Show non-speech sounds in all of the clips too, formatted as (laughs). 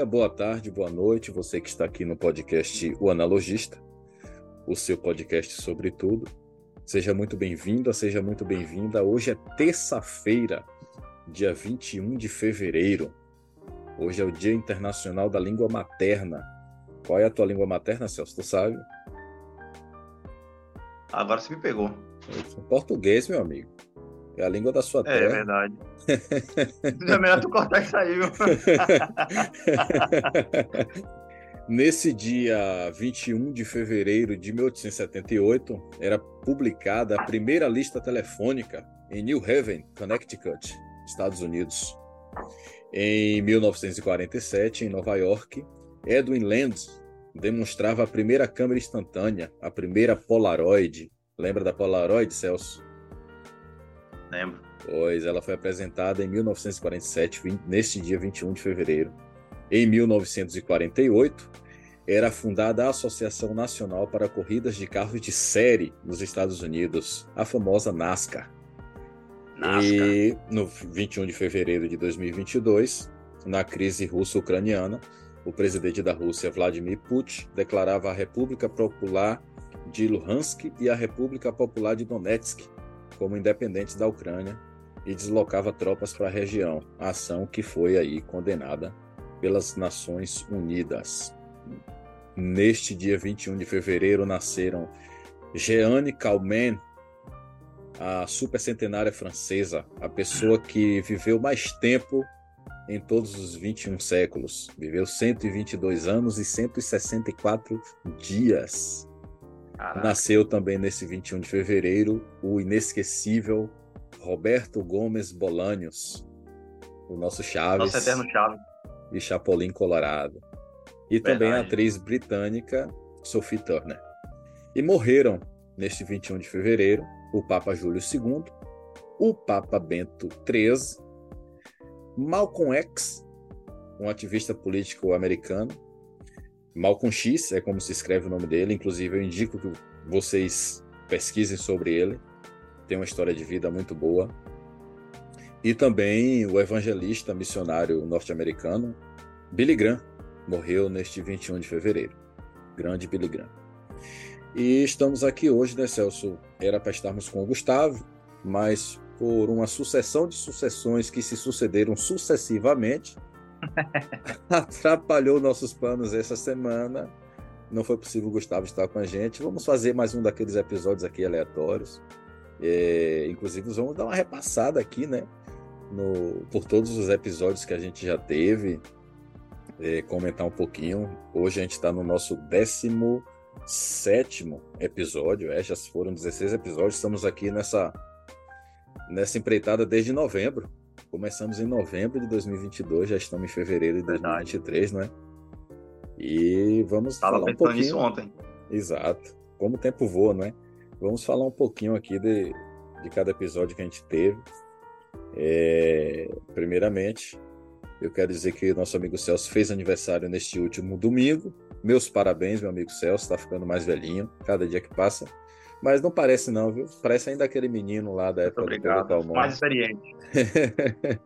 dia, boa tarde, boa noite, você que está aqui no podcast O Analogista, o seu podcast sobre tudo. Seja muito bem-vindo, seja muito bem-vinda. Hoje é terça-feira, dia 21 de fevereiro. Hoje é o Dia Internacional da Língua Materna. Qual é a tua língua materna, Celso? Tu sabe? Agora você me pegou. Português, meu amigo. É a língua da sua é, terra. É verdade. (laughs) é melhor tu cortar isso aí, viu? (laughs) Nesse dia 21 de fevereiro de 1878, era publicada a primeira lista telefônica em New Haven, Connecticut, Estados Unidos. Em 1947, em Nova York, Edwin Land demonstrava a primeira câmera instantânea, a primeira Polaroid. Lembra da Polaroid, Celso? Lembro. Pois ela foi apresentada em 1947, 20, neste dia 21 de fevereiro. Em 1948, era fundada a Associação Nacional para Corridas de Carros de Série nos Estados Unidos, a famosa NASCAR. NASCAR. E no 21 de fevereiro de 2022, na crise russo-ucraniana, o presidente da Rússia, Vladimir Putin, declarava a República Popular de Luhansk e a República Popular de Donetsk como independentes da Ucrânia e deslocava tropas para a região, ação que foi aí condenada pelas Nações Unidas. Neste dia 21 de fevereiro nasceram Jeanne Calment, a supercentenária francesa, a pessoa que viveu mais tempo em todos os 21 séculos. Viveu 122 anos e 164 dias. Caraca. Nasceu também nesse 21 de fevereiro o inesquecível Roberto Gomes Bolanhos, o nosso Chaves. Nosso eterno Chaves. E Chapolin Colorado. E Verdade. também a atriz britânica Sophie Turner. E morreram neste 21 de fevereiro o Papa Júlio II, o Papa Bento XIII, Malcolm X, um ativista político americano, Malcolm X é como se escreve o nome dele, inclusive eu indico que vocês pesquisem sobre ele. Tem uma história de vida muito boa. E também o evangelista missionário norte-americano Billy Graham morreu neste 21 de fevereiro. Grande Billy Graham. E estamos aqui hoje, né, Celso? Era para estarmos com o Gustavo, mas por uma sucessão de sucessões que se sucederam sucessivamente, (laughs) atrapalhou nossos planos essa semana. Não foi possível o Gustavo estar com a gente. Vamos fazer mais um daqueles episódios aqui aleatórios. É, inclusive, vamos dar uma repassada aqui, né? No, por todos os episódios que a gente já teve. É, comentar um pouquinho. Hoje a gente está no nosso 17 episódio. É, já foram 16 episódios. Estamos aqui nessa, nessa empreitada desde novembro. Começamos em novembro de 2022, já estamos em fevereiro de Verdade. 2023, não é? E vamos Tava falar um pouquinho. Nisso ontem. Exato. Como o tempo voa, não é? Vamos falar um pouquinho aqui de, de cada episódio que a gente teve. É, primeiramente, eu quero dizer que nosso amigo Celso fez aniversário neste último domingo. Meus parabéns, meu amigo Celso, está ficando mais velhinho, cada dia que passa. Mas não parece não, viu? Parece ainda aquele menino lá da época Muito obrigado. do Mais experiente. (laughs)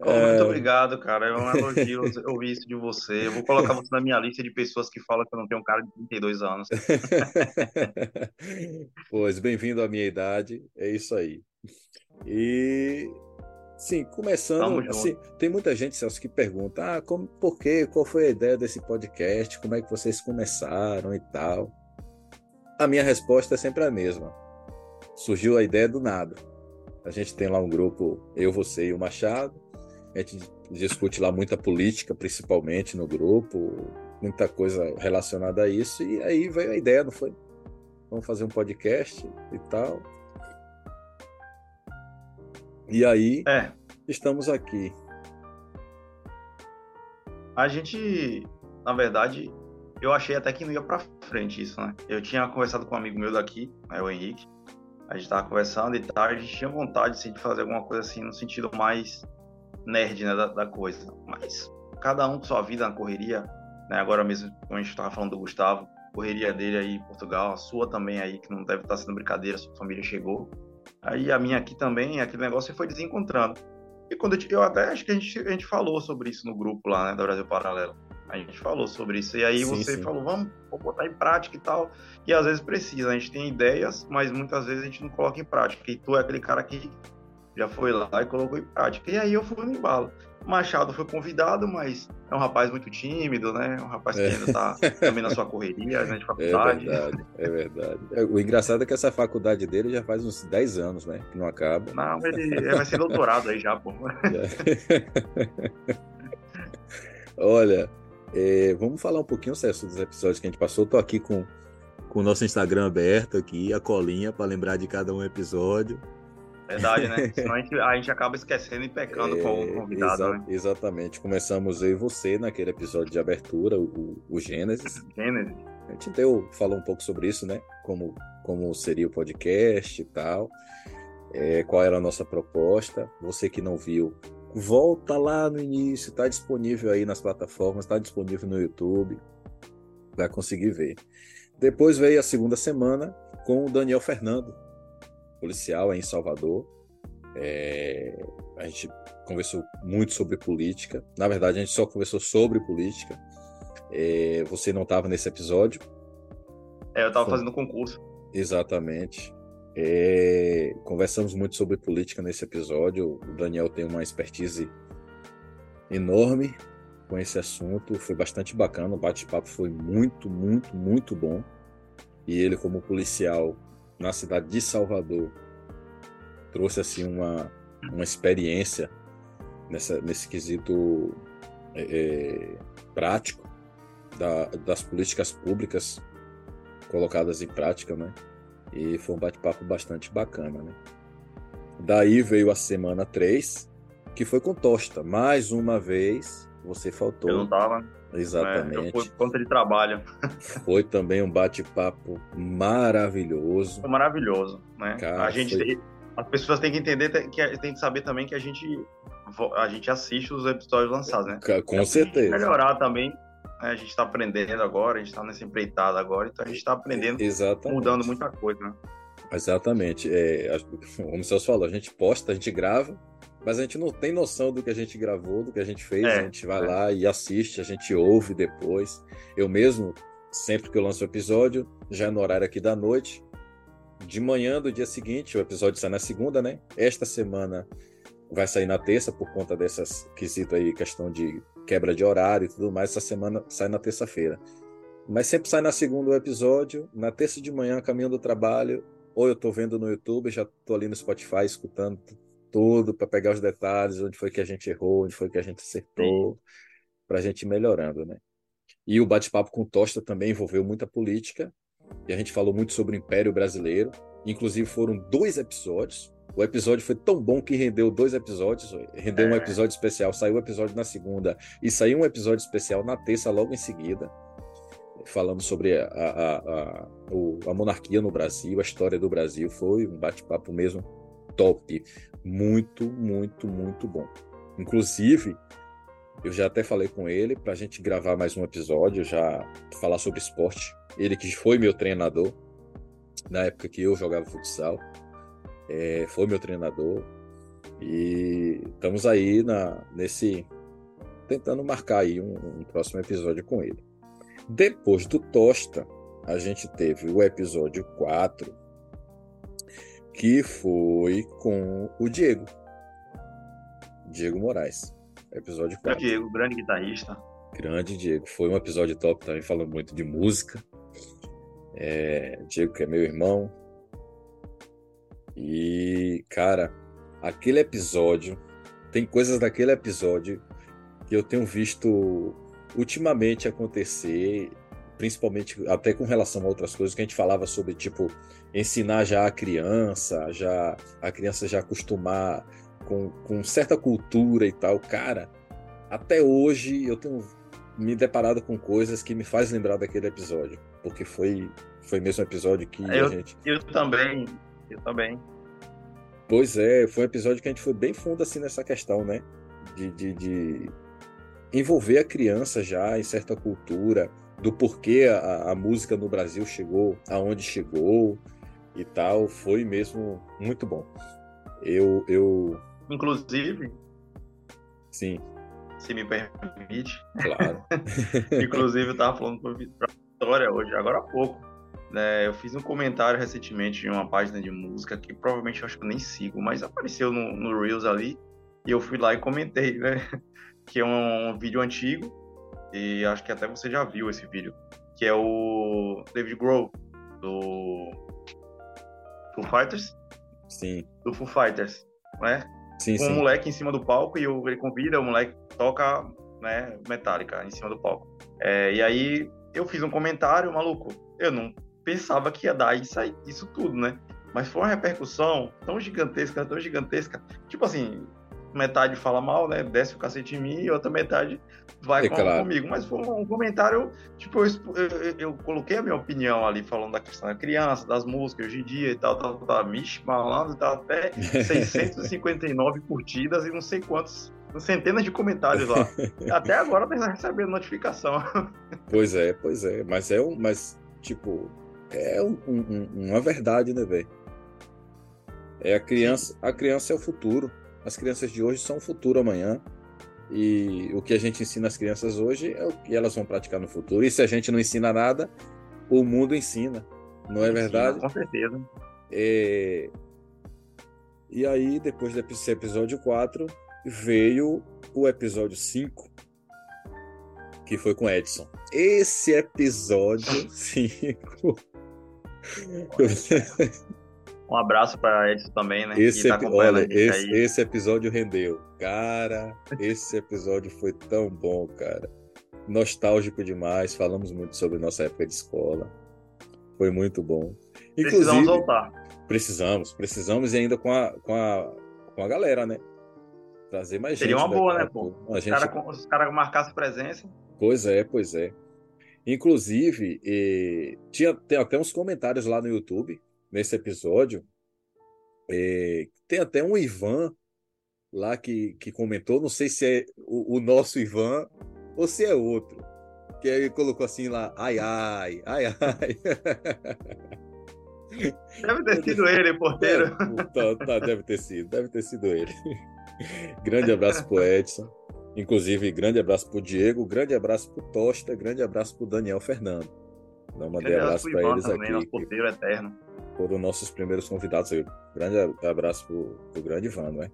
oh, é... Muito obrigado, cara. É um (laughs) elogio ouvir isso de você. Eu vou colocar você na minha lista de pessoas que falam que eu não tenho um cara de 32 anos. (laughs) pois, bem-vindo à minha idade. É isso aí. E Sim, começando, assim, tem muita gente, Celso, que pergunta, ah, como, por quê, qual foi a ideia desse podcast, como é que vocês começaram e tal. A minha resposta é sempre a mesma. Surgiu a ideia do nada. A gente tem lá um grupo, eu, você e o Machado, a gente discute lá muita política, principalmente no grupo, muita coisa relacionada a isso, e aí veio a ideia, não foi? Vamos fazer um podcast e tal. E aí, é. estamos aqui. A gente, na verdade, eu achei até que não ia para frente isso, né? Eu tinha conversado com um amigo meu daqui, né, o Henrique. A gente tava conversando e tal, a gente tinha vontade assim, de fazer alguma coisa assim no sentido mais nerd né, da, da coisa. Mas cada um com sua vida na correria, né? Agora mesmo, como a gente tava falando do Gustavo, correria dele aí em Portugal, a sua também aí, que não deve estar sendo brincadeira, sua família chegou. Aí a minha aqui também, aquele negócio foi desencontrando. E quando eu, eu até acho que a gente, a gente falou sobre isso no grupo lá, né, da Brasil Paralelo. A gente falou sobre isso. E aí sim, você sim. falou, vamos botar em prática e tal. E às vezes precisa. A gente tem ideias, mas muitas vezes a gente não coloca em prática. E tu é aquele cara que já foi lá e colocou em prática. E aí eu fui no embalo. Machado foi convidado, mas é um rapaz muito tímido, né? Um rapaz que é. ainda está também na sua correria, né, de (laughs) faculdade. É verdade, é verdade. É, o engraçado é que essa faculdade dele já faz uns 10 anos, né? Que não acaba. Não, ele, ele vai ser doutorado aí já, pô. (laughs) Olha, é, vamos falar um pouquinho, César, dos episódios que a gente passou. Estou aqui com, com o nosso Instagram aberto aqui, a colinha para lembrar de cada um episódio. Verdade, né? (laughs) Senão a gente, a gente acaba esquecendo e pecando é, com o convidado, exa né? Exatamente. Começamos eu e você naquele episódio de abertura, o, o Gênesis. Gênesis. A gente deu, falou um pouco sobre isso, né? Como, como seria o podcast e tal. É, qual era a nossa proposta. Você que não viu, volta lá no início, está disponível aí nas plataformas, está disponível no YouTube, vai conseguir ver. Depois veio a segunda semana com o Daniel Fernando, policial em Salvador. É, a gente conversou muito sobre política. Na verdade, a gente só conversou sobre política. É, você não estava nesse episódio? É, eu estava fazendo concurso. Exatamente. É, conversamos muito sobre política nesse episódio. O Daniel tem uma expertise enorme com esse assunto. Foi bastante bacana. O bate-papo foi muito, muito, muito bom. E ele, como policial, na cidade de Salvador trouxe assim uma, uma experiência nessa, nesse quesito é, é, prático da, das políticas públicas colocadas em prática, né? E foi um bate-papo bastante bacana, né? Daí veio a semana 3, que foi com Tosta. Mais uma vez, você faltou. Eu não tava. Exatamente. É, eu fui por conta de trabalho. (laughs) Foi também um bate-papo maravilhoso. Foi maravilhoso, né? Cara, a gente foi... as pessoas têm que entender que tem que saber também que a gente a gente assiste os episódios lançados, né? Com certeza. Melhorar também. Né? A gente está aprendendo agora, a gente está nessa empreitada agora, então a gente está aprendendo, Exatamente. mudando muita coisa, né? Exatamente. É, como (laughs) o Celso falou, a gente posta, a gente grava, mas a gente não tem noção do que a gente gravou, do que a gente fez. É, a gente vai é. lá e assiste, a gente ouve depois. Eu mesmo, sempre que eu lanço o episódio, já é no horário aqui da noite, de manhã do dia seguinte, o episódio sai na segunda, né? Esta semana vai sair na terça por conta dessas quesitos aí, questão de quebra de horário e tudo mais. Essa semana sai na terça-feira. Mas sempre sai na segunda o episódio, na terça de manhã, caminho do trabalho, ou eu tô vendo no YouTube, já tô ali no Spotify escutando tudo para pegar os detalhes, onde foi que a gente errou, onde foi que a gente acertou, para a gente ir melhorando, né? E o bate-papo com Tosta também envolveu muita política, e a gente falou muito sobre o Império Brasileiro, inclusive foram dois episódios. O episódio foi tão bom que rendeu dois episódios, rendeu um é. episódio especial, saiu um episódio na segunda e saiu um episódio especial na terça logo em seguida. Falamos sobre a, a, a, a monarquia no Brasil, a história do Brasil. Foi um bate-papo mesmo top muito, muito, muito bom. Inclusive, eu já até falei com ele para a gente gravar mais um episódio, já falar sobre esporte. Ele que foi meu treinador na época que eu jogava futsal, é, foi meu treinador e estamos aí na, nesse tentando marcar aí um, um próximo episódio com ele. Depois do Tosta, a gente teve o episódio 4, que foi com o Diego. Diego Moraes. Episódio 4. Diego, grande guitarrista. Grande Diego. Foi um episódio top também, falando muito de música. É, Diego, que é meu irmão. E, cara, aquele episódio. Tem coisas daquele episódio que eu tenho visto ultimamente acontecer principalmente até com relação a outras coisas que a gente falava sobre, tipo, ensinar já a criança, já a criança já acostumar com, com certa cultura e tal. Cara, até hoje eu tenho me deparado com coisas que me faz lembrar daquele episódio, porque foi foi mesmo um episódio que eu, a gente eu também, eu também. Pois é, foi um episódio que a gente foi bem fundo assim nessa questão, né? De, de, de envolver a criança já em certa cultura, do porquê a, a música no Brasil chegou aonde chegou e tal, foi mesmo muito bom. Eu, eu... Inclusive, Sim. Se me permite. Claro. (laughs) Inclusive, eu estava falando para Vitória hoje, agora há pouco. Né, eu fiz um comentário recentemente em uma página de música que provavelmente eu acho que eu nem sigo, mas apareceu no, no Reels ali e eu fui lá e comentei, (laughs) né? Que é um, um vídeo antigo e acho que até você já viu esse vídeo, que é o David Grohl do Foo Fighters. Sim. Do Foo Fighters, né? Sim, Com um moleque em cima do palco e ele convida, o moleque toca, né, Metallica em cima do palco. É, e aí eu fiz um comentário, maluco, eu não pensava que ia dar isso, aí, isso tudo, né? Mas foi uma repercussão tão gigantesca, tão gigantesca. Tipo assim, metade fala mal, né? Desce o cacete em mim e outra metade vai É com, claro. comigo. Mas foi um comentário, tipo, eu, eu- eu- coloquei a minha opinião ali, falando da questão da criança, das músicas hoje em dia e tal, tal, tal. Mixe, malandro, tá até (laughs) 659 curtidas e não sei quantos, centenas de comentários lá. (laughs) Até agora tá recebendo notificação. (laughs) Pois é, pois é. Mas é um. Mas, tipo, é um- um- uma verdade, né, velho? É a criança. A criança é o futuro. As crianças de hoje são o futuro amanhã. E o que a gente ensina às crianças hoje é o que elas vão praticar no futuro. E se a gente não ensina nada, o mundo ensina. Não é verdade? Com certeza. É, E aí, depois desse episódio 4, veio o episódio 5, que foi com Edson. Esse episódio (laughs) 5. (laughs) Um abraço para Edson também, né? Esse, que tá olha, esse, esse episódio rendeu. Cara, esse episódio foi tão bom, cara. Nostálgico demais. Falamos muito sobre nossa época de escola. Foi muito bom. Precisamos Inclusive, voltar. Precisamos, precisamos e ainda com a, com a, com a galera, né? Trazer mais Seria gente. uma boa, né, pô? Os gente... caras cara marcassem presença. Pois é, pois é. Inclusive, eh, tinha, tem até uns comentários lá no YouTube, nesse episódio. eh, tem até um Ivan lá que, que comentou, não sei se é o, o nosso Ivan ou se é outro. Que aí colocou assim lá, ai, ai, ai, ai. (laughs) Deve ter sido ele, porteiro. (laughs) É, tá, tá, deve ter sido, deve ter sido ele. grande abraço pro Edson. Inclusive, grande abraço pro Diego, grande abraço pro Tosta, grande abraço pro Daniel Fernando. Não mandei Grande abraço para eles também, aqui, nosso porteiro eterno. Foram nossos primeiros convidados. aí. Grande abraço pro, pro grande Ivan, não é?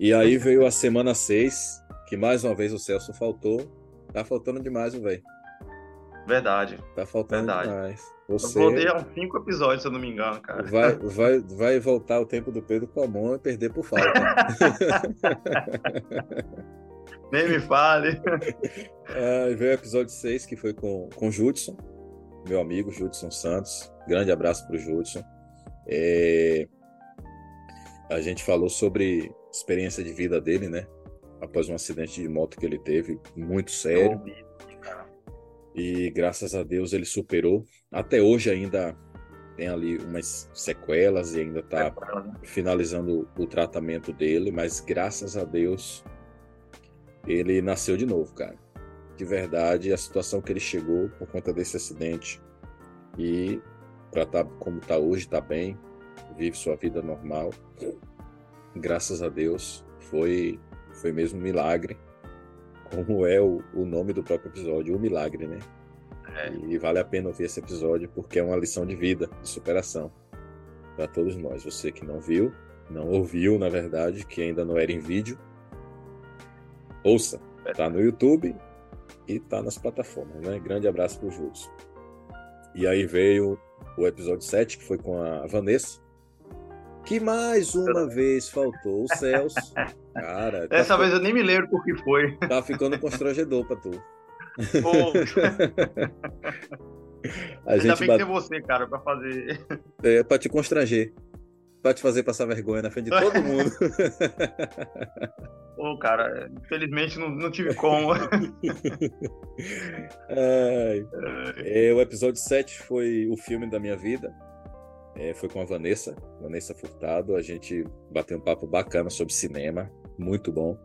E aí veio a semana 6, que mais uma vez o Celso faltou. Tá faltando demais, velho. Verdade. Tá faltando Verdade. demais. Eu Você voltei a cinco episódios, se eu não me engano, cara. vai, vai, vai voltar o tempo do Pedro com a mão e perder por falta. (laughs) Nem me fale. Ah, veio o episódio 6, que foi com, com o Judson, meu amigo Judson Santos. Grande abraço para o Judson. É, A gente falou sobre experiência de vida dele, né? Após um acidente de moto que ele teve, muito sério. E graças a Deus ele superou. Até hoje ainda tem ali umas sequelas e ainda está né? finalizando o tratamento dele, mas graças a Deus ele nasceu de novo, cara. De verdade, a situação que ele chegou por conta desse acidente e para estar como está hoje, está bem, vive sua vida normal. Graças a Deus, foi foi mesmo um milagre, como é o, o nome do próprio episódio, o milagre, né? É. E vale a pena ouvir esse episódio porque é uma lição de vida, de superação para todos nós. Você que não viu, não ouviu, na verdade, que ainda não era em vídeo, ouça. Tá no YouTube e tá nas plataformas, né? Grande abraço pro Júlio. E aí veio o episódio 7, que foi com a Vanessa, que mais uma (laughs) vez faltou o Celso. Cara, tá, Dessa fi- vez eu nem me lembro por que foi. tá ficando constrangedor pra tu. Pô, (laughs) A ainda gente bem bate... que tem você, cara, pra fazer. É pra te constranger. Pra te fazer passar vergonha na frente de todo mundo. (laughs) Pô, cara, infelizmente não, não tive como. (laughs) Ai. É, o episódio 7 foi o filme da minha vida. É, foi com a Vanessa, Vanessa Furtado. A gente bateu um papo bacana sobre cinema, muito bom.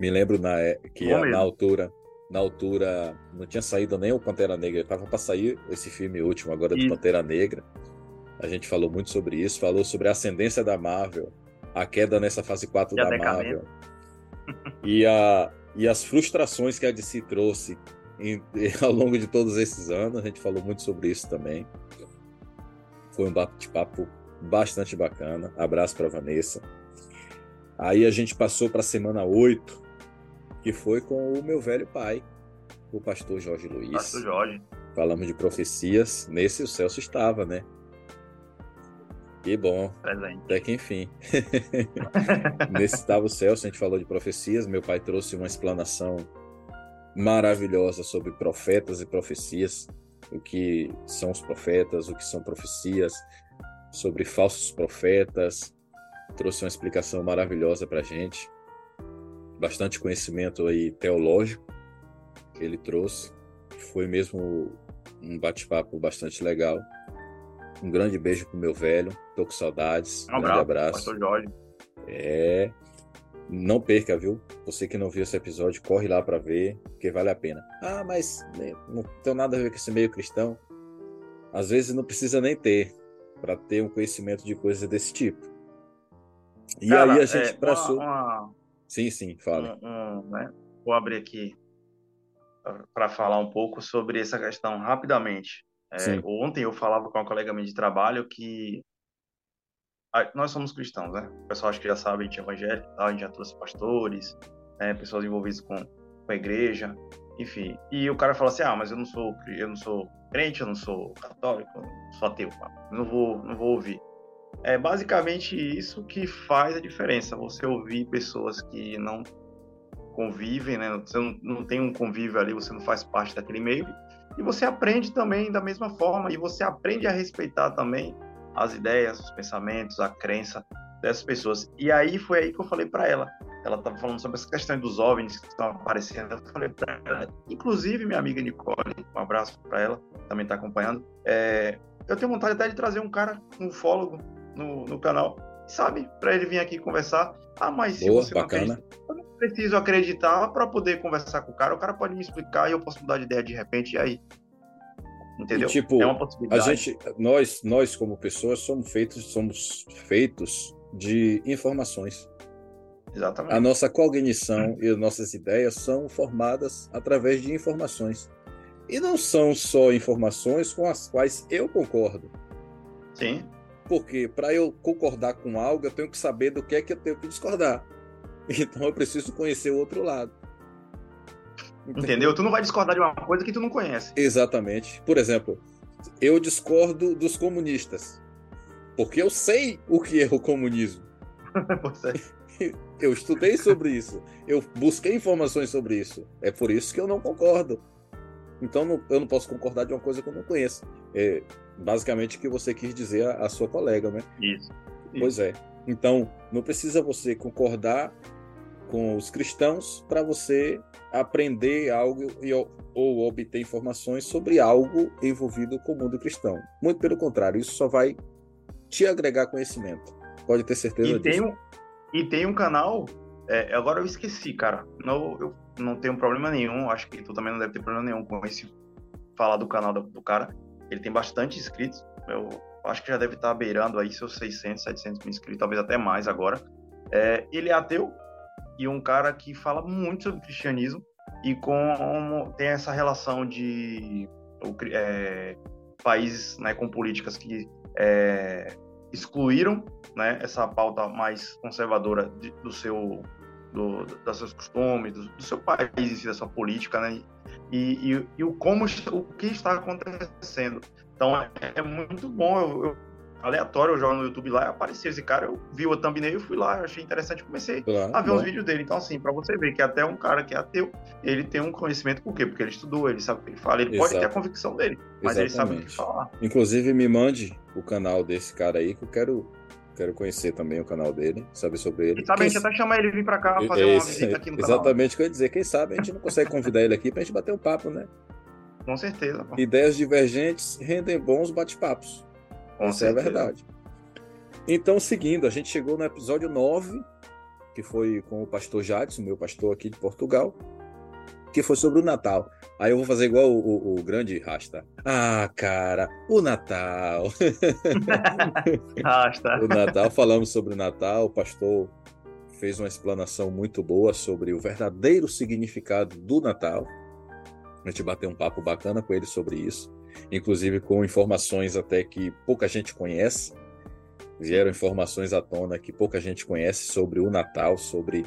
Me lembro na, é- que a- na altura, na altura não tinha saído nem o Pantera Negra, estava para sair esse filme último agora do. Pantera Negra. A gente falou muito sobre isso, falou sobre a ascendência da Marvel, a queda nessa fase 4 E a da. Marvel. (laughs) e, a, e as frustrações que a DC trouxe em, (laughs) ao longo de todos esses anos. A gente falou muito sobre isso também. Foi um bate-papo bastante bacana. Abraço para Vanessa. Aí a gente passou para a semana 8, que foi com o meu velho pai, o pastor Jorge Luiz. Pastor Jorge. Falamos de profecias. Nesse o Celso estava, né? Que bom. Presente. Até que enfim. (laughs) Nesse estava o Celso, a gente falou de profecias. Meu pai trouxe uma explanação maravilhosa sobre profetas e profecias. O que são os profetas, o que são profecias, sobre falsos profetas. Trouxe uma explicação maravilhosa para gente. Bastante conhecimento aí teológico que ele trouxe. Foi mesmo um bate-papo bastante legal. Um grande beijo pro meu velho. Tô com saudades. Um, grande abraço. Pastor Jorge. É. Não perca, viu? Você que não viu esse episódio, corre lá para ver, porque vale a pena. Ah, mas né, não tem nada a ver com esse meio cristão. Às vezes não precisa nem ter para ter um conhecimento de coisas desse tipo. E Cara, aí a gente é, passou. Uma, uma... Sim, sim, fala. Um, um, né? Vou abrir aqui para falar um pouco sobre essa questão rapidamente. É, ontem eu falava com uma colega minha de trabalho que nós somos cristãos, né? O pessoal acho que já sabe, a gente é evangélico, a gente já trouxe pastores, né? pessoas envolvidas com, com a igreja, enfim. E o cara fala assim: ah, mas eu não sou, eu não sou crente, eu não sou católico, eu não sou ateu, não vou, não vou ouvir. É basicamente isso que faz a diferença. Você ouvir pessoas que não convivem, né? Você não, não tem um convívio ali, você não faz parte daquele meio. E você aprende também da mesma forma, e você aprende a respeitar também as ideias, os pensamentos, a crença dessas pessoas. E aí foi aí que eu falei para ela. Ela estava falando sobre essa questão dos OVNIs que estão aparecendo. Eu falei para ela, inclusive minha amiga Nicole, um abraço para ela, também está acompanhando. É, eu tenho vontade até de trazer um cara, um ufólogo, no, no canal, sabe? Para ele vir aqui conversar. Ah, mas se Boa, você bacana. não acredita, eu não preciso acreditar para poder conversar com o cara. O cara pode me explicar e eu posso mudar de ideia de repente. E aí? Entendeu? E, tipo, é uma possibilidade. A gente, nós, nós como pessoas somos feitos, somos feitos de informações. Exatamente. A nossa cognição e as nossas ideias são formadas através de informações. E não são só informações com as quais eu concordo. Sim. Porque para eu concordar com algo, eu tenho que saber do que é que eu tenho que discordar. (laughs) Então eu preciso conhecer o outro lado. Entendeu? Tu não vai discordar de uma coisa que tu não conhece. Exatamente. Por exemplo, eu discordo dos comunistas. Porque eu sei o que é o comunismo. (laughs) eu estudei sobre isso. Eu busquei informações sobre isso. É por isso que eu não concordo. Então não, eu não posso concordar de uma coisa que eu não conheço. É basicamente o que você quis dizer à, sua colega, né? Isso. Pois é. Então, não precisa você concordar com os cristãos para você aprender algo e, ou obter informações sobre algo envolvido com o mundo cristão. Muito pelo contrário, isso só vai te agregar conhecimento. Pode ter certeza e disso. Tem um, e tem um canal, é, agora eu esqueci, cara. Não, eu não tenho problema nenhum, acho que tu também não deve ter problema nenhum com esse falar do canal do, do cara. Ele tem bastante inscritos. Eu acho que já deve estar beirando aí seus 600, 700 mil inscritos, talvez até mais agora. É, ele é ateu e um cara que fala muito sobre cristianismo e como tem essa relação de é, países né, com políticas que é, excluíram né, essa pauta mais conservadora de, do seu do, dos seus costumes, do, do seu país, da sua política, né? E, e, e, o como o que está acontecendo. Então é, é muito bom. Eu, aleatório, eu jogo no YouTube lá e apareceu esse cara. Eu vi o thumbnail, fui lá, achei interessante, comecei claro, a ver bom. os vídeos dele. Então, assim, para você ver que até um cara que é ateu, ele tem um conhecimento, por quê? Porque ele estudou, ele sabe o que ele fala, ele Exato. pode ter a convicção dele, mas Exatamente. ele sabe o que falar. Inclusive, me mande o canal desse cara aí que eu quero Quero conhecer também o canal dele, saber sobre ele. E sabe, Quem... a gente até chama ele vir para cá fazer Esse, uma visita aqui no canal. Exatamente o que eu ia dizer. Quem sabe a gente não consegue convidar ele aqui para a gente bater um papo, né? Com certeza. Pô. Ideias divergentes rendem bons bate-papos. Com Isso certeza. é verdade. Então, seguindo, a gente chegou no episódio 9, que foi com o pastor Jadson, meu pastor aqui de Portugal que foi sobre o Natal. Aí eu vou fazer igual o, o, o grande Rasta. Ah, cara, o Natal. (laughs) Rasta. o Natal, falamos sobre o Natal, o pastor fez uma explanação muito boa sobre o verdadeiro significado do Natal. A gente bateu um papo bacana com ele sobre isso, inclusive com informações até que pouca gente conhece. Vieram informações à tona que pouca gente conhece sobre o Natal, sobre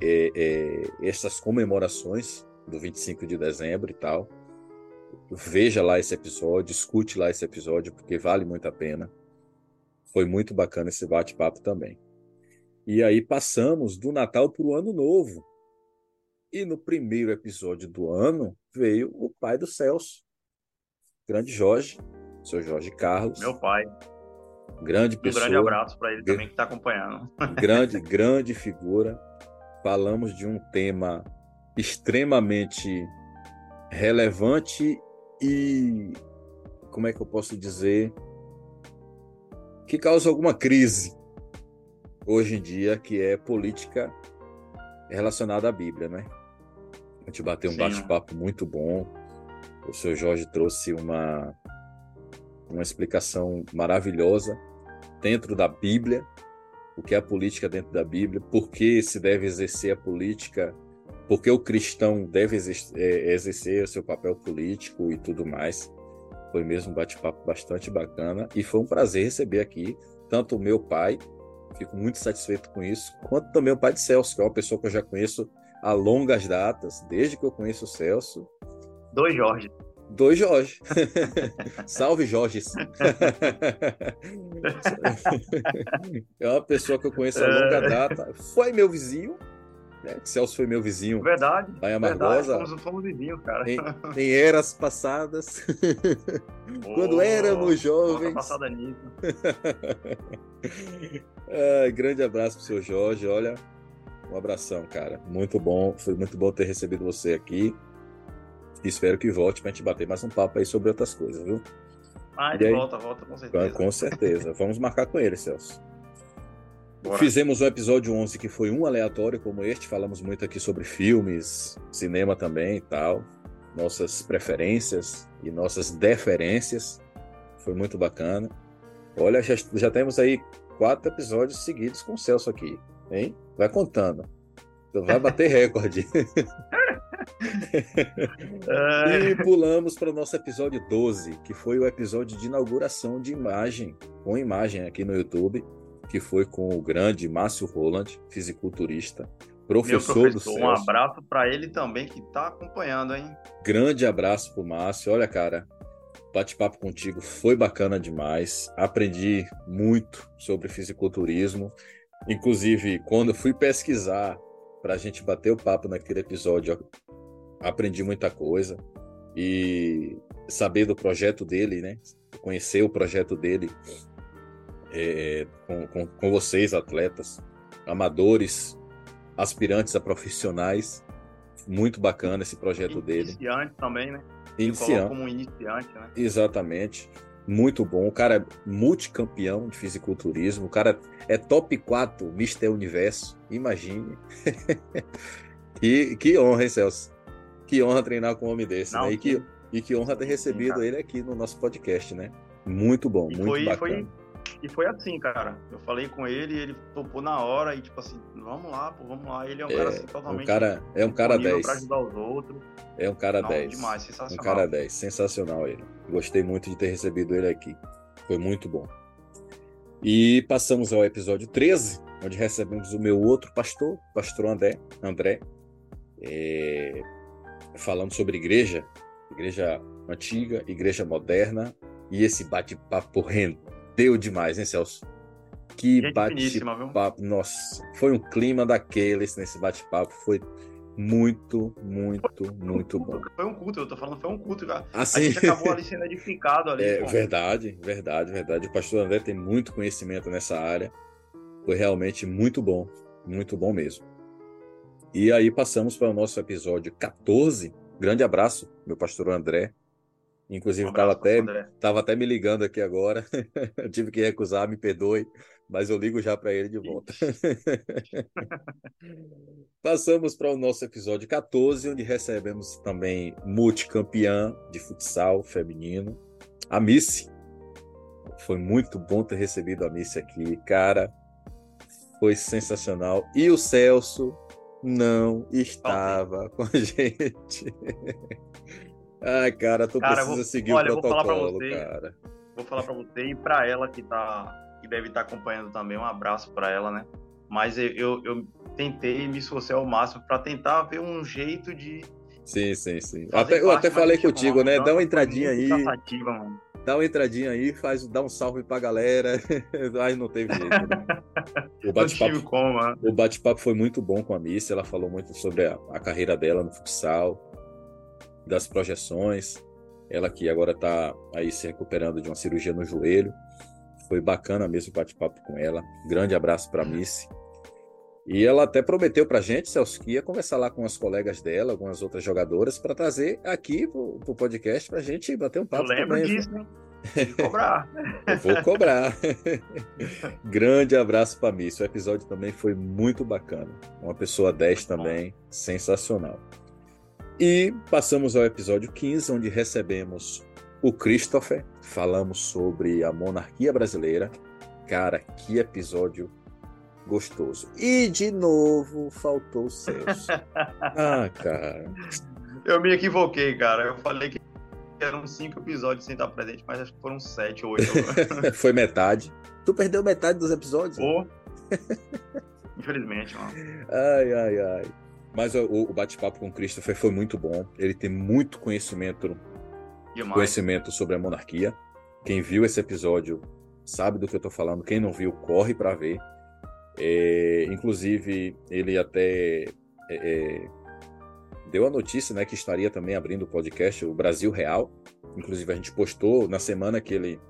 é, é, essas comemorações do 25 de dezembro e tal. Veja lá esse episódio, escute lá esse episódio, porque vale muito a pena. Foi muito bacana esse bate-papo também. E aí passamos do Natal para o Ano Novo. E no primeiro episódio do ano veio o pai do Celso, grande Jorge, seu Jorge Carlos. Meu pai. Grande pessoa. Um grande abraço para ele também que está acompanhando. Grande, (laughs) grande figura. Falamos de um tema extremamente relevante e como é que eu posso dizer que causa alguma crise hoje em dia, que é política relacionada à Bíblia, né? A gente bateu um bate-papo muito bom. O senhor Jorge trouxe uma, uma explicação maravilhosa dentro da Bíblia, o que é a política dentro da Bíblia, por que se deve exercer a política, por que o cristão deve é, exercer o seu papel político e tudo mais. Foi mesmo um bate-papo bastante bacana e foi um prazer receber aqui tanto o meu pai Fico muito satisfeito com isso. Quanto também o pai de Celso, que é uma pessoa que eu já conheço há longas datas, desde que eu conheço o Celso. Dois Jorge. Dois Jorge. (laughs) Salve, Jorge. (laughs) é uma pessoa que eu conheço há longa é. data. Foi meu vizinho. Né? Celso foi meu vizinho. Verdade. Lá em Amargosa. Verdade, fomos, fomos vizinhos, cara. Em, (laughs) em eras passadas. Oh, Quando éramos jovens. passada nisso. Ai, grande abraço pro seu Jorge. Olha, um abração, cara. Muito bom. Foi muito bom ter recebido você aqui. Espero que volte pra gente bater mais um papo aí sobre outras coisas, viu? Ah, ele aí... volta, volta com certeza. Com certeza. Vamos marcar com ele, Celso. Bora. Fizemos o episódio 11, que foi um aleatório como este. Falamos muito aqui sobre filmes, cinema também e tal. Nossas preferências e nossas deferências. Foi muito bacana. Olha, já, já temos aí quatro episódios seguidos com o Celso aqui, hein? Vai contando. Vai bater (laughs) recorde. (laughs) e pulamos para o nosso episódio 12, que foi o episódio de inauguração de imagem, com imagem aqui no YouTube que foi com o grande Márcio Roland, fisiculturista, professor, professor do Celso. Um abraço para ele também que está acompanhando, hein? Grande abraço para o Márcio. Olha, cara, bate-papo contigo foi bacana demais. Aprendi muito sobre fisiculturismo. Inclusive, quando fui pesquisar para a gente bater o papo naquele episódio, aprendi muita coisa. E saber do projeto dele, né? Conhecer o projeto dele é, com, com, com vocês, atletas, amadores, aspirantes a profissionais. Muito bacana esse projeto dele. Iniciante também, né? Iniciante. como iniciante, né? Exatamente. Muito bom. O cara é multicampeão de fisiculturismo. O cara é top 4 Mister Universo. Imagine. que, (laughs) que honra, hein, Celso? Que honra treinar com um homem desse, Não, né? E que, e que honra ter recebido sim, ele aqui no nosso podcast, né? Muito bom, e muito foi, bacana. Foi e foi assim, cara. Eu falei com ele e ele topou na hora e, tipo assim, vamos lá, pô, vamos lá. Ele é um é, cara assim, totalmente. Um cara, é um cara 10. Pra ajudar os outros. É um cara Não, 10. Demais, sensacional. Um cara 10, sensacional ele. Gostei muito de ter recebido ele aqui. Foi muito bom. E passamos ao episódio 13, onde recebemos o meu outro pastor, pastor André, André é, falando sobre igreja, igreja antiga, igreja moderna, e esse bate-papo rendo deu demais, hein, Celso? Que bate-papo. Nossa, foi um clima daqueles nesse bate-papo. Foi muito, muito, foi muito um bom. Foi um culto, eu tô falando, foi um culto. Já. Assim, a gente acabou ali (laughs) sendo edificado ali. É, verdade, verdade, verdade. O pastor André tem muito conhecimento nessa área. Foi realmente muito bom, muito bom mesmo. E aí passamos para o nosso episódio 14. Grande abraço, meu pastor André. Inclusive, estava um até, tava até me ligando aqui agora. (laughs) eu tive que recusar, me perdoe, mas eu ligo já para ele de volta. (laughs) Passamos para o nosso episódio 14, onde recebemos também multicampeã de futsal feminino, a Missy. Foi muito bom ter recebido a Missy aqui, cara. foi sensacional. E o Celso não estava (laughs) com a gente. Ai, cara, tu cara, precisa vou, seguir olha, o protocolo, vou você, cara. Vou falar para você e para ela que tá que deve estar tá acompanhando também, um abraço para ela, né? Mas eu, eu, eu tentei me esforcei ao máximo para tentar ver um jeito de Sim, sim, sim. Até, eu até falei contigo, né? Dá uma entradinha aí. Mano dá uma entradinha aí, faz, dá um salve pra galera. (laughs) Aí não teve jeito. Né? O (laughs) bate-papo o bate-papo foi muito bom com a Miss. Ela falou muito sobre a, a, carreira dela no futsal, das projeções. Ela que agora tá aí se recuperando de uma cirurgia no joelho. Foi bacana mesmo o bate-papo com ela. Grande abraço pra Miss. E ela até prometeu pra gente, Celso, que ia conversar lá com as colegas dela, algumas outras jogadoras, para trazer aqui pro, pro podcast pra gente bater um papo. Eu lembro também, disso, hein? cobrar. vou cobrar. (laughs) (laughs) Grande abraço para mim. O episódio também foi muito bacana. Uma pessoa 10 também, sensacional. E passamos ao episódio 15, onde recebemos o Christopher. Falamos sobre a monarquia brasileira. Cara, que episódio gostoso. E de novo faltou o Celso. (laughs) ah, cara. Eu me equivoquei, cara. Eu falei que eram cinco episódios sem estar presente, mas acho que foram sete ou oito. (laughs) Foi metade. Tu perdeu metade dos episódios? Pô. Infelizmente, mano. Ai, ai, ai. Mas o, o bate-papo com o Christopher foi muito bom. Ele tem muito conhecimento, conhecimento sobre a monarquia. Quem viu esse episódio sabe do que eu tô falando. Quem não viu, corre para ver. É, inclusive, ele até é, é, deu a notícia né, que estaria também abrindo o podcast, o Brasil Real. Inclusive, a gente postou na semana que ele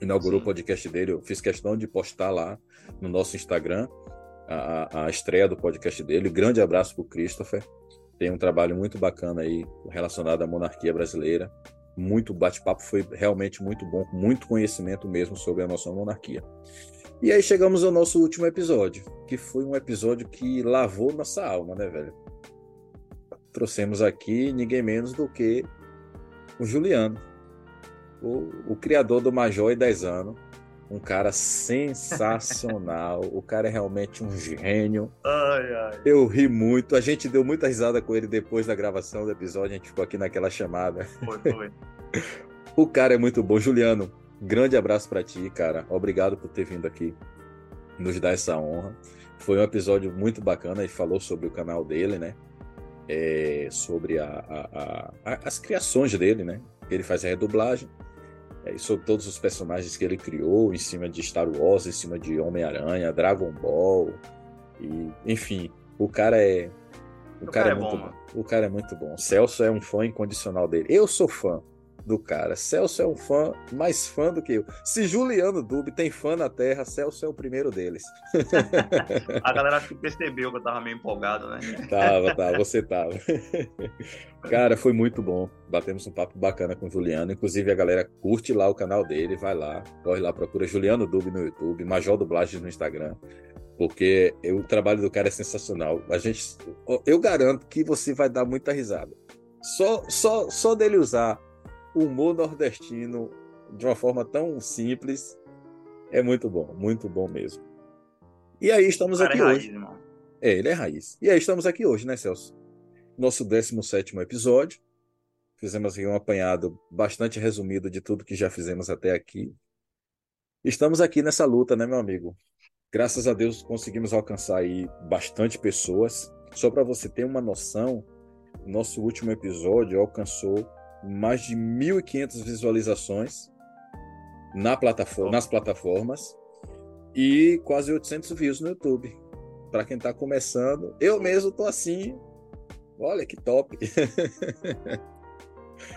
inaugurou Sim. o podcast dele. Eu fiz questão de postar lá no nosso Instagram a, a estreia do podcast dele. Grande abraço para o Christopher. Tem um trabalho muito bacana aí relacionado à monarquia brasileira. Muito bate-papo, foi realmente muito bom, muito conhecimento mesmo sobre a nossa monarquia. E aí chegamos ao nosso último episódio, que foi um episódio que lavou nossa alma, né, velho? Trouxemos aqui ninguém menos do que o Juliano, o, o criador do Major e 10 anos. Um cara sensacional. (laughs) o cara é realmente um gênio. Ai, ai. Eu ri muito. A gente deu muita risada com ele depois da gravação do episódio. A gente ficou aqui naquela chamada. Foi, foi. (laughs) o cara é muito bom. Juliano, Grande abraço para ti, cara. Obrigado por ter vindo aqui nos dar essa honra. Foi um episódio muito bacana e falou sobre o canal dele, né? É, sobre a, a, a, as criações dele, né? Ele faz a redublagem. É, sobre todos os personagens que ele criou, em cima de Star Wars, em cima de Homem-Aranha, Dragon Ball. E, enfim, o cara é. O, o cara, cara, é, é muito bom. bom. O cara é muito bom. O Celso é um fã incondicional dele. Eu sou fã do cara. Celso é um fã, mais fã do que eu. Se Juliano Dube tem fã na Terra, Celso é o primeiro deles. a galera acho que percebeu que eu tava meio empolgado, né? Tava, tava, (laughs) você tava. cara, foi muito bom. Batemos um papo bacana com o Juliano. Inclusive, a galera curte lá o canal dele, vai lá, corre lá, procura Juliano Dube no YouTube, Major Dublagens no Instagram. Porque o trabalho do cara é sensacional. A gente, eu garanto que você vai dar muita risada. Só, só, só dele usar humor nordestino de uma forma tão simples é muito bom, muito bom mesmo. E aí estamos aqui é hoje. Raiz, é, ele é raiz. E aí estamos aqui hoje, né, Celso? Nosso 17 episódio. Fizemos aqui um apanhado bastante resumido de tudo que já fizemos até aqui. Estamos aqui nessa luta, né, meu amigo? Graças a Deus conseguimos alcançar aí bastante pessoas. Só para você ter uma noção, nosso último episódio alcançou mais de 1.500 visualizações na plataforma, nas plataformas e quase 800 views no YouTube. Para quem está começando, eu mesmo tô assim. Olha que top. (laughs)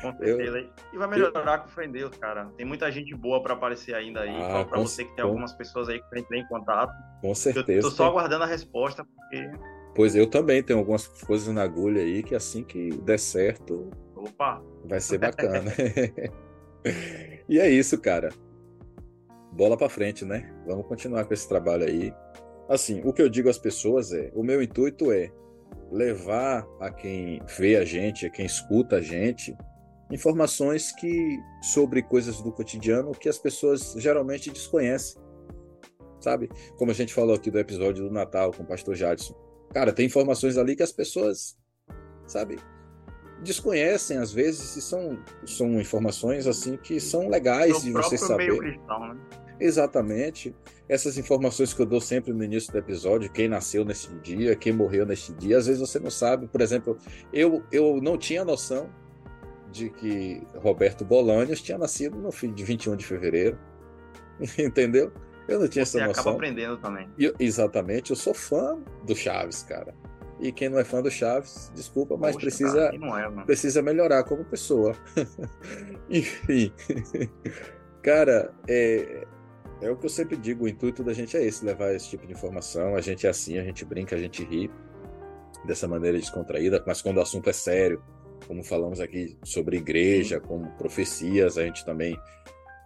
Com certeza. Eu, e vai melhorar eu, com fé em Deus, cara. Tem muita gente boa para aparecer ainda aí. Ah, para você que tem algumas pessoas aí que entrar em contato. Com certeza. Eu tô só tem... aguardando a resposta, porque. Pois eu também tenho algumas coisas na agulha aí que assim que der certo, Opa! Vai ser (laughs) bacana. e é isso, cara. Bola para frente, né? Vamos continuar com esse trabalho aí. Assim, o que eu digo às pessoas é: o meu intuito é levar a quem vê a gente, a quem escuta a gente, informações que sobre coisas do cotidiano que as pessoas geralmente desconhecem. sabe? Como a gente falou aqui do episódio do Natal com o pastor Jadson. Cara, tem informações ali que as pessoas, sabe, desconhecem às vezes e são, são informações assim que são legais de você saber. Meio cristão, né? Exatamente. Essas informações que eu dou sempre no início do episódio, quem nasceu nesse dia, quem morreu neste dia, às vezes você não sabe. Por exemplo, eu, eu não tinha noção de que Roberto Bolanhos tinha nascido no fim de 21 de fevereiro. (laughs) Entendeu? Eu não tinha você essa noção. acaba aprendendo também. Eu, exatamente. Eu sou fã do Chaves, cara. E quem não é fã do Chaves, desculpa, mas Poxa, precisa, cara, é, precisa melhorar como pessoa. (laughs) Enfim. cara, é, é o que eu sempre digo, o intuito da gente é esse, levar esse tipo de informação. A gente é assim, a gente brinca, a gente ri dessa maneira descontraída, mas quando o assunto é sério, como falamos aqui sobre igreja, como profecias, a gente também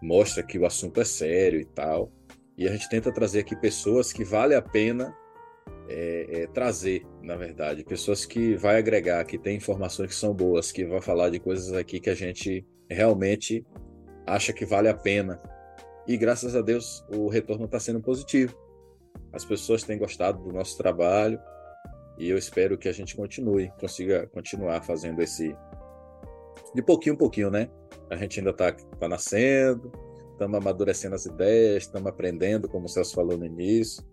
mostra que o assunto é sério e tal. E a gente tenta trazer aqui pessoas que vale a pena é, é, trazer, na verdade, pessoas que vai agregar, que tem informações que são boas, que vai falar de coisas aqui que a gente realmente acha que vale a pena. E graças a Deus o retorno está sendo positivo. As pessoas têm gostado do nosso trabalho e eu espero que a gente continue, consiga continuar fazendo esse de pouquinho em pouquinho, né? A gente ainda está tá nascendo, estamos amadurecendo as ideias, estamos aprendendo, como o Celso falou no início.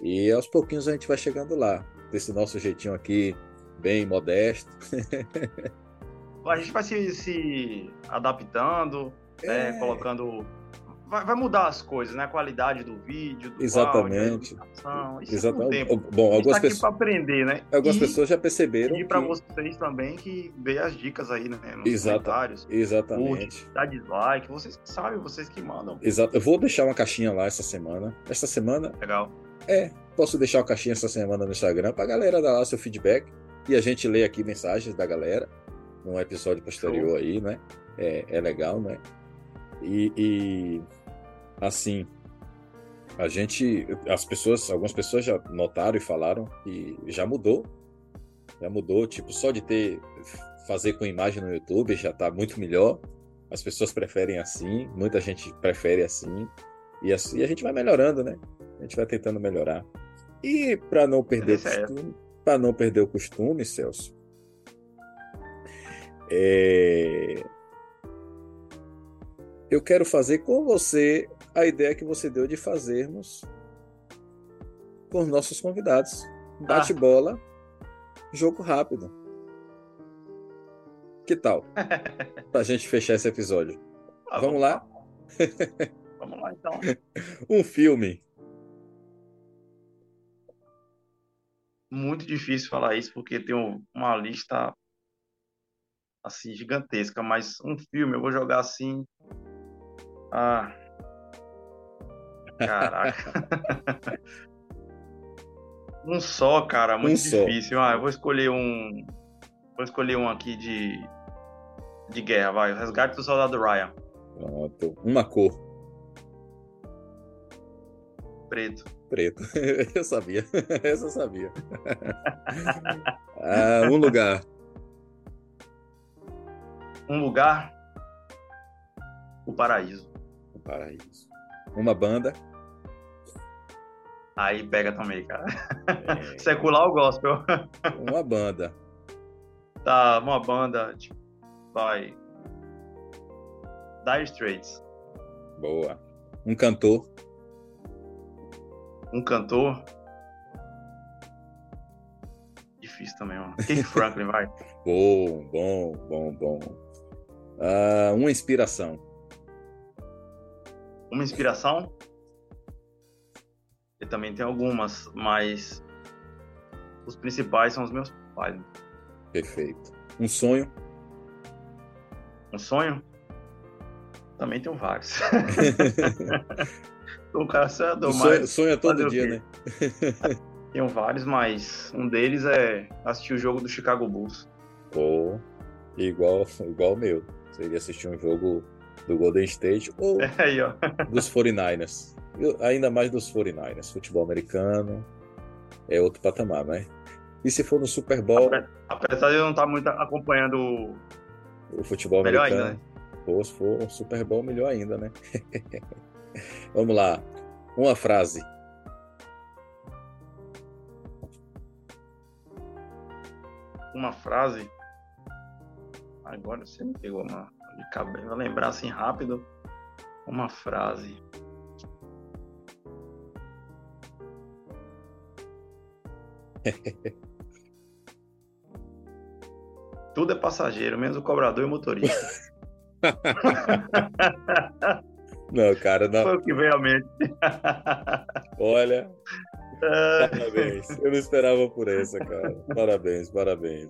E aos pouquinhos a gente vai chegando lá, desse nosso jeitinho aqui, bem modesto. (laughs) a gente vai se, se adaptando, é... né, colocando vai, vai, mudar as coisas, né? A qualidade do vídeo, do Exatamente. áudio, Isso Exatamente. Bom, algumas tá pessoas para aprender, né? Algumas e, pessoas já perceberam. E para que... vocês também que veem as dicas aí, né? Nos Exata, comentários. Exatamente. Curte, dá dislike, vocês que sabem, vocês que mandam. Exato. Eu vou deixar uma caixinha lá essa semana. Esta semana. Legal. É, posso deixar uma caixinha essa semana no Instagram pra galera dar lá seu feedback e a gente lê aqui mensagens da galera num episódio posterior Show. aí, né? É, é legal, né? E, e assim, a gente, as pessoas, algumas pessoas já notaram e falaram que já mudou, já mudou, tipo, só de ter, fazer com imagem no YouTube já tá muito melhor, as pessoas preferem assim, muita gente prefere assim, e assim a gente vai melhorando, né? A gente vai tentando melhorar. E para não perder costume, para não perder o costume, Celso, é... eu quero fazer com você a ideia que você deu de fazermos com os nossos convidados. Bate-bola, ah. jogo rápido. Que tal? (laughs) pra gente fechar esse episódio. Ah, vamos, vamos lá? (laughs) vamos lá, então. um filme. Muito difícil falar isso, porque tem uma lista assim gigantesca, mas um filme eu vou jogar assim. Ah, Caraca. (laughs) um só, cara, muito um difícil. Só. Ah, eu vou escolher um. Vou escolher um aqui de. De guerra, vai. O resgate do soldado Ryan. Pronto. Uma cor. Preto. Preto. (laughs) Eu sabia. (laughs) Essa eu sabia. (laughs) ah, um lugar. Um lugar. O paraíso. O paraíso. Uma banda. Aí pega também, cara. É. Secular ou gospel? Uma banda. Tá, uma banda, tipo, vai. Dire Straits. Boa. Um cantor. Um cantor. Difícil também, mano. Keith Franklin, vai. (laughs) Bom, bom, bom, bom. Uh, uma inspiração. Uma inspiração? Eu também tenho algumas, mas os principais são os meus pais. Perfeito. Um sonho? Um sonho? Também tenho vários. (laughs) (laughs) o cara sonhador, sonho, mas. Sonha todo dia, né? (laughs) tenho vários, mas um deles é assistir o jogo do Chicago Bulls. Pô, igual, igual o meu. Seria assistir um jogo do Golden State ou é (laughs) aí, dos 49ers ainda mais dos 49ers. Futebol americano é outro patamar, né? E se for no Super Bowl. Apesar de eu não estar muito acompanhando o, futebol melhor americano. Ainda, né? Pô, se for um Super Bowl, melhor ainda, né? (laughs) (laughs) Vamos lá. Uma frase. Uma frase. Agora você me pegou uma de cabelo. Lembrar assim rápido. Uma frase. (laughs) Tudo é passageiro, menos o cobrador e o motorista. (laughs) não, cara, não. Foi o que veio à mente. (laughs) Olha, Parabéns. Eu não esperava por essa, cara. Parabéns, parabéns.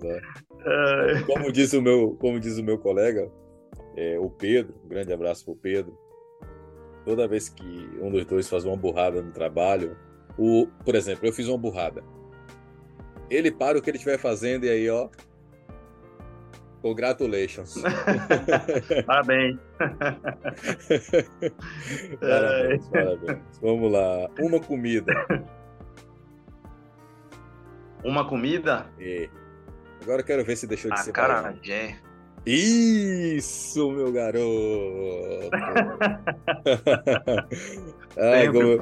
Como diz o meu, como diz o meu colega, é, o Pedro, um grande abraço pro Pedro. Toda vez que um dos dois faz uma burrada no trabalho, o, por exemplo, eu fiz uma burrada. Ele para o que ele estiver fazendo e aí, ó, Congratulations. (laughs) parabéns. (laughs) parabéns, parabéns. Vamos lá. Uma comida. Uma comida? É. Agora eu quero ver se deixou de ser Acarajé. Isso, meu garoto! (laughs) Como,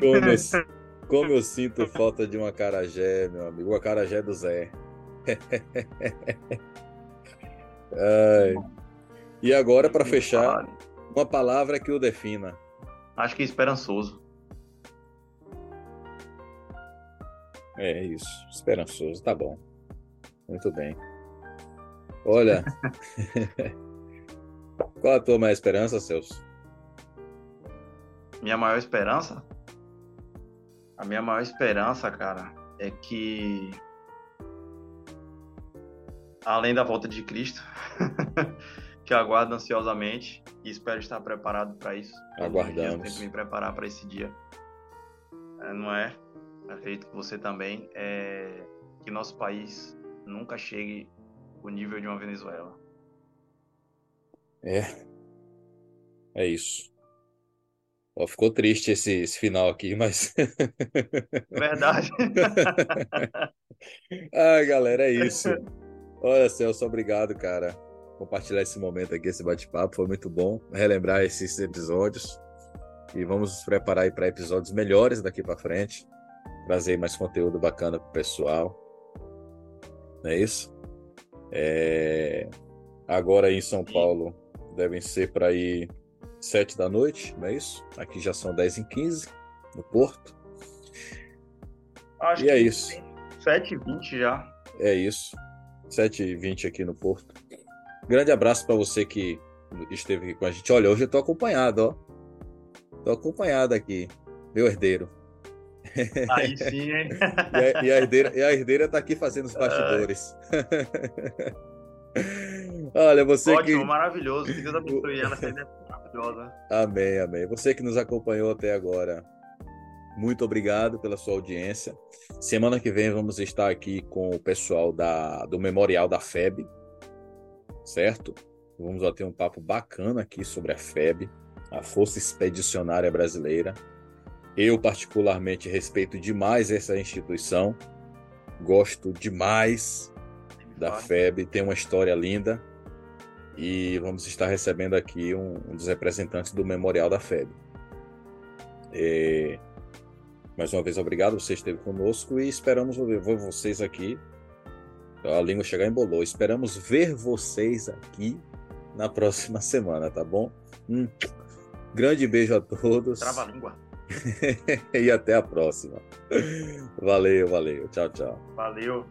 como, eu, como eu sinto falta de uma acarajé, meu amigo. O acarajé do Zé. Ai. E agora, para fechar, uma palavra que o defina. Acho que esperançoso. É isso, esperançoso, tá bom. Muito bem. Olha, (laughs) qual a tua maior esperança, Celso? Minha maior esperança? A minha maior esperança, cara, é que além da volta de Cristo, (laughs) que eu aguardo ansiosamente e espero estar preparado para isso. Aguardamos. Eu tenho que me preparar para esse dia. É, não é? acredito que você também, é que nosso país nunca chegue o nível de uma Venezuela. É. É isso. Ficou triste esse, esse final aqui, mas. (laughs) Verdade. (laughs) Ai, galera, é isso. Olha, Celso, obrigado, cara. Compartilhar esse momento aqui, esse bate-papo, foi muito bom. Relembrar esses episódios. E vamos nos preparar aí para episódios melhores daqui para frente trazer mais conteúdo bacana para o pessoal. Não é isso? É... Agora em São Paulo devem ser para ir sete da noite, não é isso? Aqui já são 10 e 15 no Porto. Acho e é isso. 7 e 20 já. É isso. 7 e 20 aqui no Porto. Grande abraço para você que esteve aqui com a gente. Olha, hoje eu tô acompanhado, ó. Tô acompanhado aqui, meu herdeiro. (laughs) Aí sim, hein? e, a, e, a herdeira, e a herdeira tá aqui fazendo os bastidores. (laughs) Olha, você Ótimo, que... maravilhoso. Que Deus abençoe ela, essa ideia maravilhosa. Amém, amém. Você que nos acompanhou até agora, muito obrigado pela sua audiência. Semana que vem vamos estar aqui com o pessoal da, do Memorial da FEB, certo? Vamos ter um papo bacana aqui sobre a FEB, a Força Expedicionária Brasileira. Eu, particularmente, respeito demais essa instituição, gosto demais da FEB, tem uma história linda e vamos estar recebendo aqui um, um dos representantes do Memorial da FEB. É... Mais uma vez, obrigado, você esteve conosco e esperamos ver vocês aqui. A língua chegar em bolou. Esperamos ver vocês aqui na próxima (laughs) semana, tá bom? Um grande beijo a todos. Trava a língua. (laughs) e até a próxima. Valeu, valeu. Tchau, tchau. Valeu.